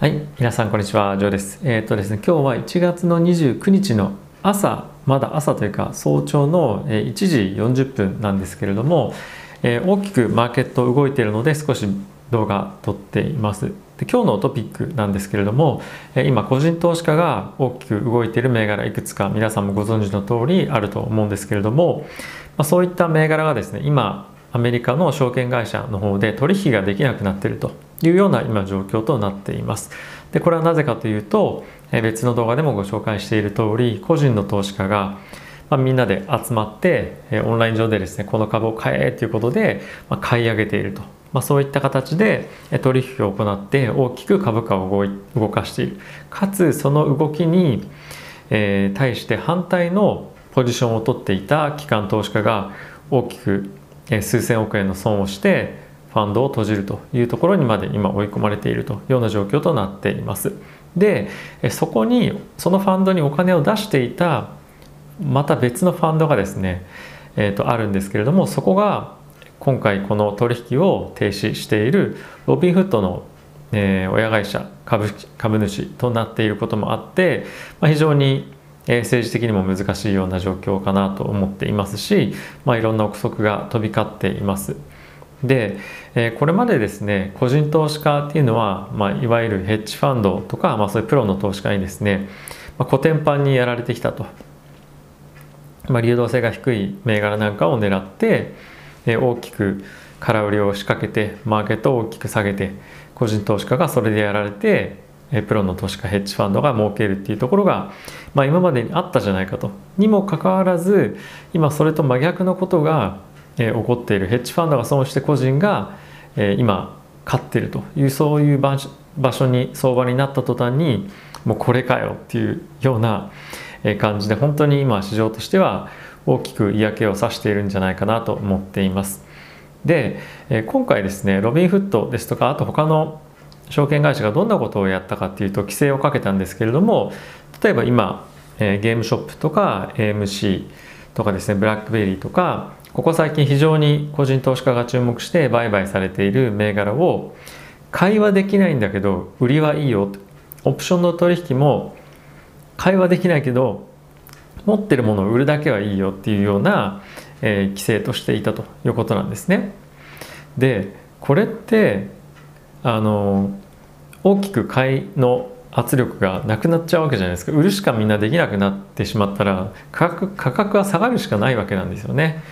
はい、皆さんこんにちは、ジョーです。えっ、とですね、今日は1月の29日の朝、まだ朝というか早朝の1時40分なんですけれども、えー大きくマーケット動いているので少し動画撮っています。で今日のトピックなんですけれども、え今個人投資家が大きく動いている銘柄いくつか皆さんもご存知の通りあると思うんですけれども、まあ、そういった銘柄がですね、今アメリカの証券会社の方で取引ができなくなっているというような今状況となっています。でこれはなぜかというと別の動画でもご紹介している通り個人の投資家が、まあ、みんなで集まってオンライン上でですねこの株を買えということで、まあ、買い上げていると、まあ、そういった形で取引を行って大きく株価を動かしているかつその動きに、え対して反対のポジションを取っていた機関投資家が大きく数千億円の損をしてファンドを閉じるというところにまで今追い込まれているというような状況となっています。でそこにそのファンドにお金を出していたまた別のファンドがですね、えーとあるんですけれどもそこが今回この取引を停止しているロビンフッドの、えー親会社株株主となっていることもあって、まあ、非常にえ政治的にも難しいような状況かなと思っていますし、まあ、いろんな憶測が飛び交っています。で、えこれまでですね個人投資家っていうのは、まあ、いわゆるヘッジファンドとか、まあ、そういうプロの投資家にですね、まあ、コテンパンにやられてきたと、まあ、流動性が低い銘柄なんかを狙って、え大きく空売りを仕掛けてマーケットを大きく下げて個人投資家がそれでやられてえプロの投資家ヘッジファンドが儲けるっていうところが、まあ、今までにあったじゃないかと。にもかかわらず今それと真逆のことが、えー起こっているヘッジファンドが損して個人が、えー今勝ってるというそういう場所に相場になった途端にもうこれかよっていうような感じで本当に今市場としては大きく嫌気をさしているんじゃないかなと思っています。で、え今回ですねロビンフッドですとかあと他の証券会社がどんなことをやったかっていうと規制をかけたんですけれども例えば今、えゲームショップとか AMC とかですねブラックベリーとかここ最近非常に個人投資家が注目して売買されている銘柄を買いはできないんだけど売りはいいよオプションの取引も買いはできないけど持ってるものを売るだけはいいよっていうような、えー規制としていたということなんですね。でこれってあの大きく買いの圧力がなくなっちゃうわけじゃないですか売るしかみんなできなくなってしまったら価格価格は下がるしかないわけなんですよね。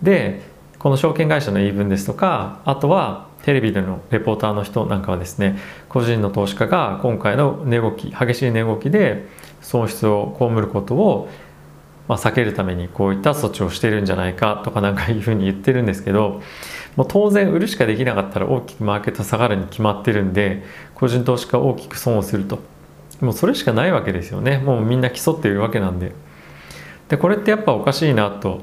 でこの証券会社の言い分ですとかあとはテレビでのレポーターの人なんかはですね個人の投資家が今回の値動き激しい値動きで損失を被ることをまあ、避けるためにこういった措置をしてるんじゃないかとかなんかいうふうに言ってるんですけどもう当然売るしかできなかったら大きくマーケット下がるに決まってるんで個人投資家は大きく損をすると。もうそれしかないわけですよね。もうみんな競っているわけなんで。でこれってやっぱおかしいなと、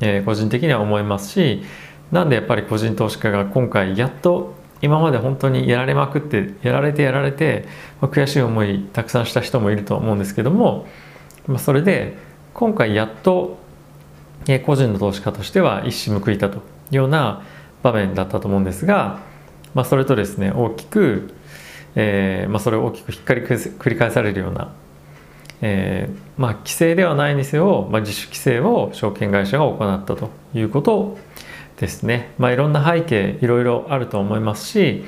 えー個人的には思いますしなんでやっぱり個人投資家が今回やっと今まで本当にやられまくってやられてやられて、まあ悔しい思いたくさんした人もいると思うんですけども、まあ、それで今回やっとえ個人の投資家としては一矢報いたというような場面だったと思うんですが、まあ、それとですね大きく、えーまあ、それを大きくひっかり繰り返されるような、えーまあ、規制ではないにせよ、まあ、自主規制を証券会社が行ったということですね、まあ、いろんな背景いろいろあると思いますし、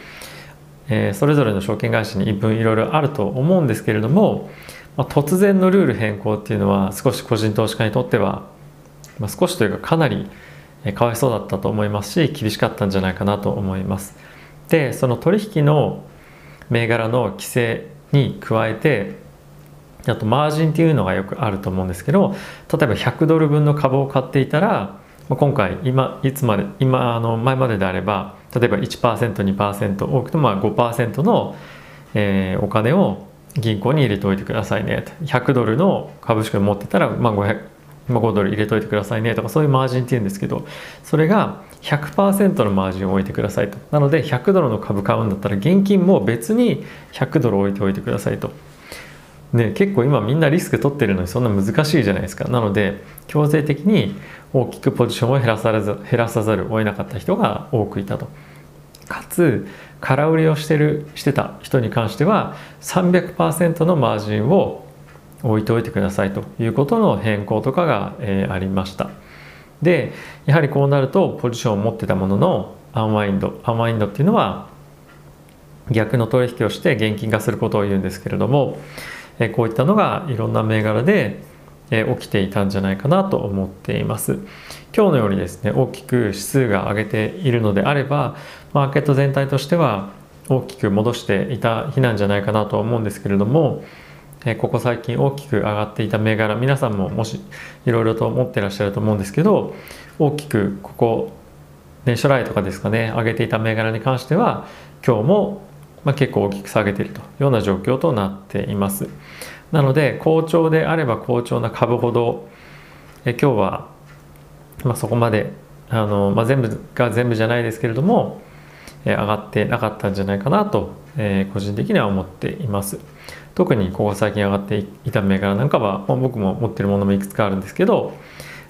えーそれぞれの証券会社に一分いろいろあると思うんですけれども、まあ、突然のルール変更っていうのは少し個人投資家にとっては、まあ、少しというかかなりかわいそうだったと思いますし厳しかったんじゃないかなと思います。でその取引の銘柄の規制に加えてあとマージンっていうのがよくあると思うんですけど例えば100ドル分の株を買っていたら今回今いつまで今あの前までであれば例えば 1%2% 多くてもまあ5%の、えーお金を銀行に入れておいてくださいね。100ドルの株式を持ってたら、まあ、500まあ5ドル入れといてくださいね。とかそういうマージンっていうんですけどそれが100%のマージンを置いてくださいと。なので100ドルの株買うんだったら現金も別に100ドル置いておいてくださいと。ね、結構今みんなリスク取ってるのにそんな難しいじゃないですか。なので強制的に大きくポジションを減らされず減らさざるを得なかった人が多くいたと。かつ空売りをしてるしてた人に関しては300%のマージンを置いておいてくださいということの変更とかが、えー、ありました。でやはりこうなるとポジションを持ってたもののアンワインドアンワインドっていうのは逆の取引をして現金化することを言うんですけれども、えー、こういったのがいろんな銘柄で、え、起きていたんじゃないかなと思っています。今日のようにですね大きく指数が上げているのであればマーケット全体としては大きく戻していた日なんじゃないかなと思うんですけれどもここ最近大きく上がっていた銘柄皆さんももしいろいろと持ってらっしゃると思うんですけど大きくここ年初来とかですかね上げていた銘柄に関しては今日もま結構大きく下げているというような状況となっています。なので好調であれば好調な株ほどえ今日は、まあ、そこまであの、まあ、全部が全部じゃないですけれどもえ上がってなかったんじゃないかなと、え個人的には思っています。特にここ最近上がっていた銘柄なんかは、まあ、僕も持ってるものもいくつかあるんですけど、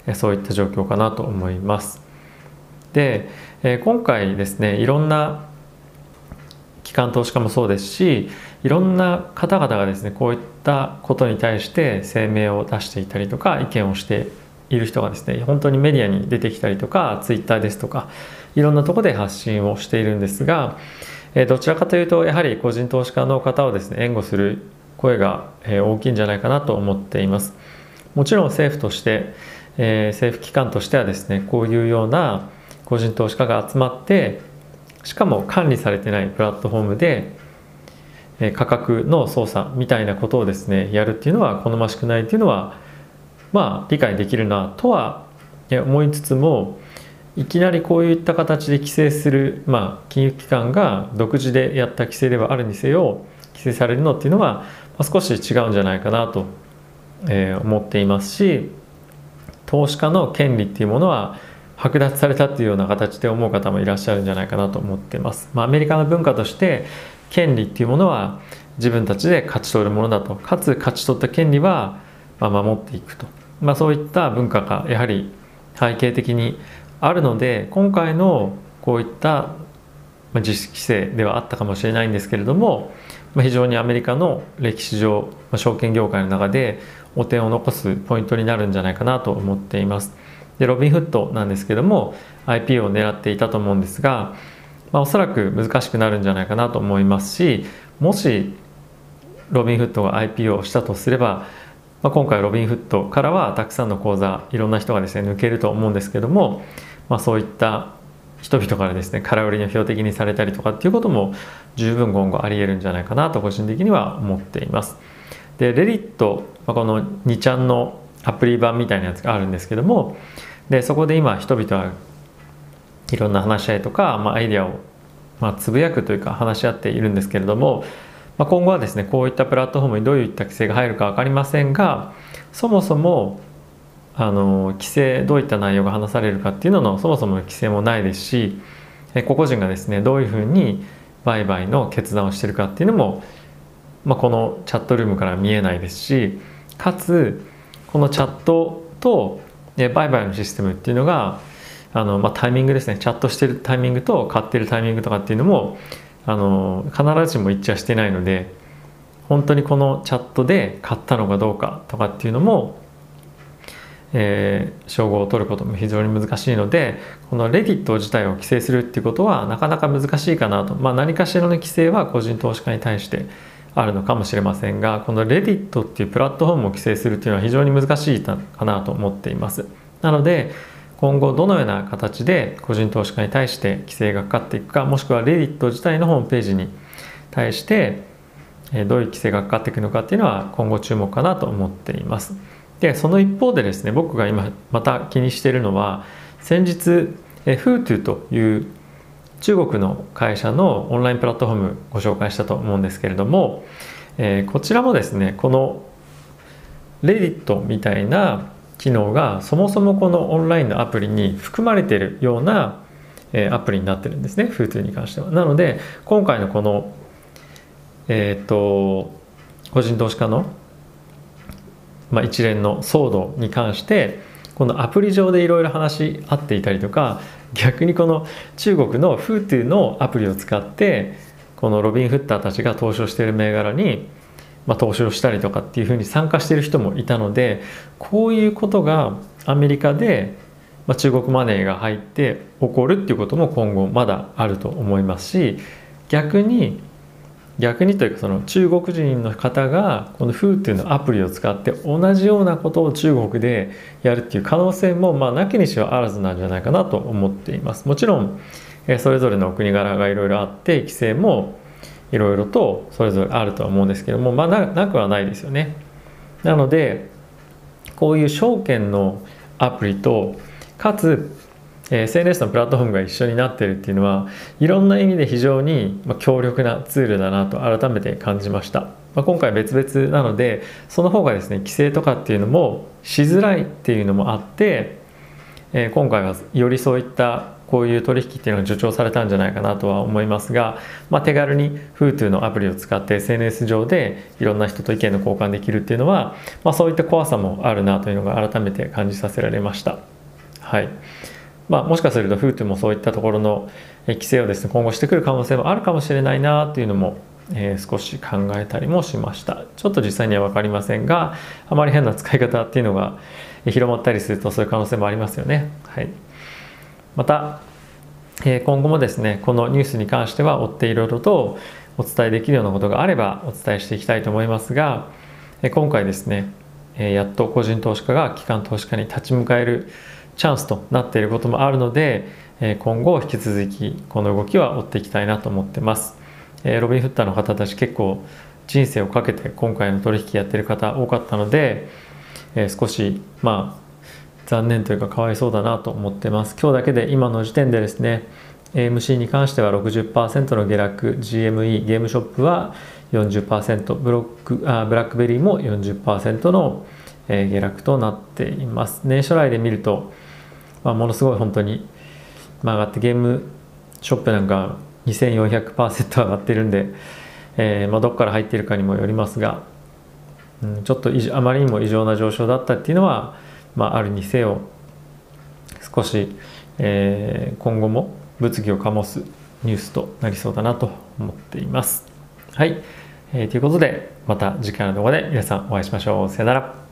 えそういった状況かなと思います。で、え今回ですねいろんな機関投資家もそうですしいろんな方々がですねこういったことに対して声明を出していたりとか意見をしている人がですね本当にメディアに出てきたりとかツイッターですとかいろんなとこで発信をしているんですが、えどちらかというとやはり個人投資家の方をですね援護する声が大きいんじゃないかなと思っています。もちろん政府として、え政府機関としてはですねこういうような個人投資家が集まってしかも管理されてないプラットフォームで価格の操作みたいなことをですねやるっていうのは好ましくないっていうのはまあ理解できるなとは思いつつもいきなりこういった形で規制する、まあ、金融機関が独自でやった規制ではあるにせよ規制されるのっていうのは、ま、少し違うんじゃないかなと、え、思っていますし投資家の権利っていうものは剥奪されたっていうような形で思う方もいらっしゃるんじゃないかなと思ってます。まあ、アメリカの文化として権利っていうものは自分たちで勝ち取るものだとかつ勝ち取った権利はま守っていくと、まあ、そういった文化がやはり背景的にあるので今回のこういった実施規制ではあったかもしれないんですけれども非常にアメリカの歴史上証券業界の中で汚点を残すポイントになるんじゃないかなと思っています。でロビンフットなんですけども IP を狙っていたと思うんですが、まあ、おそらく難しくなるんじゃないかなと思いますしもしロビンフットが IP をしたとすればまあ、今回ロビンフットからはたくさんの口座いろんな人がですね抜けると思うんですけども、まあ、そういった人々からですね空売りの標的にされたりとかっていうことも十分今後ありえるんじゃないかなと個人的には思っています。でレディット、ま、この2ちゃんのアプリ版みたいなやつがあるんですけどもでそこで今人々はいろんな話し合いとか、まあ、アイデアを、まあ、つぶやくというか話し合っているんですけれどもまあ、今後はですねこういったプラットフォームにどういった規制が入るか分かりませんがそもそもあの規制どういった内容が話されるかっていうののそもそも規制もないですし個々人がですねどういうふうに売買の決断をしてるかっていうのも、まあ、このチャットルームから見えないですしかつこのチャットとで売買のシステムっていうのがあの、まあ、タイミングですね。チャットしてるタイミングと買ってるタイミングとかっていうのもあの必ずしも一致はしてないので本当にこのチャットで買ったのかどうかとかっていうのも、えー、称号を取ることも非常に難しいのでこのレディット自体を規制するっていうことはなかなか難しいかなと、まあ、何かしらの規制は個人投資家に対してあるのかもしれませんがこのレディットっていうプラットフォームを規制するっていうのは非常に難しいかなと思っています。なので今後どのような形で個人投資家に対して規制がかかっていくかもしくはレディット自体のホームページに対してどういう規制がかかっていくのかっていうのは今後注目かなと思っています。でその一方でですね僕が今また気にしているのは先日 FUTU という中国の会社のオンラインプラットフォームご紹介したと思うんですけれども、えー、こちらもですねこのレディットみたいな機能がそもそもこのオンラインのアプリに含まれているような、えアプリになってるんですね f に関しては。なので今回のこのえっ、と個人投資家の、まあ、一連の騒動に関してこのアプリ上でいろいろ話し合っていたりとか逆にこの中国の f ー t のアプリを使ってこのロビン・フッターたちが投資をしている銘柄に、まあ、投資をしたりとかっていうふうに参加している人もいたのでこういうことがアメリカで、まあ、中国マネーが入って起こるっていうことも今後まだあると思いますし逆に逆にというかその中国人の方がこの FOOTO のアプリを使って同じようなことを中国でやるっていう可能性もまあなきにしはあらずなんじゃないかなと思っています。もちろんそれぞれの国柄がいろいろあって規制もいろいろとそれぞれあるとは思うんですけどもまあなくはないですよね。なのでこういう証券のアプリとかつ SNS のプラットフォームが一緒になってるっていうのはいろんな意味で非常に強力なツールだなと改めて感じました、まあ、今回別々なのでその方がですね規制とかっていうのもしづらいっていうのもあって、えー、今回はよりそういったこういう取引っていうのが助長されたんじゃないかなとは思いますが、まあ、手軽に FooTo のアプリを使って SNS 上でいろんな人と意見の交換できるっていうのは、まあ、そういった怖さもあるなというのが改めて感じさせられました。はいまあ、もしかすると FOOT もそういったところの規制をですね今後してくる可能性もあるかもしれないなというのも、えー、少し考えたりもしました。ちょっと実際には分かりませんがあまり変な使い方っていうのが広まったりするとそういう可能性もありますよね、はい、また、えー、今後もですねこのニュースに関しては追っていろいろとお伝えできるようなことがあればお伝えしていきたいと思いますが、え、今回ですね、えやっと個人投資家が機関投資家に立ち向かえるチャンスとなっていることもあるので今後引き続きこの動きは追っていきたいなと思ってます。ロビンフッターの方たち結構人生をかけて今回の取引やってる方多かったので少しまあ残念というかかわいそうだなと思ってます。今日だけで今の時点でですね AMC に関しては60%の下落 GME ゲームショップは40%ブロックあブラックベリーも40%の下落となっています。年初来で見るとまあ、ものすごい本当に、まあ、上がってゲームショップなんか2400%上がってるんで、えーまあ、どこから入ってるかにもよりますが、うん、ちょっとあまりにも異常な上昇だったっていうのは、まあ、あるにせよ少し、えー、今後も物議を醸すニュースとなりそうだなと思っています。はい、えー、ということでまた次回の動画で皆さんお会いしましょう。さよなら。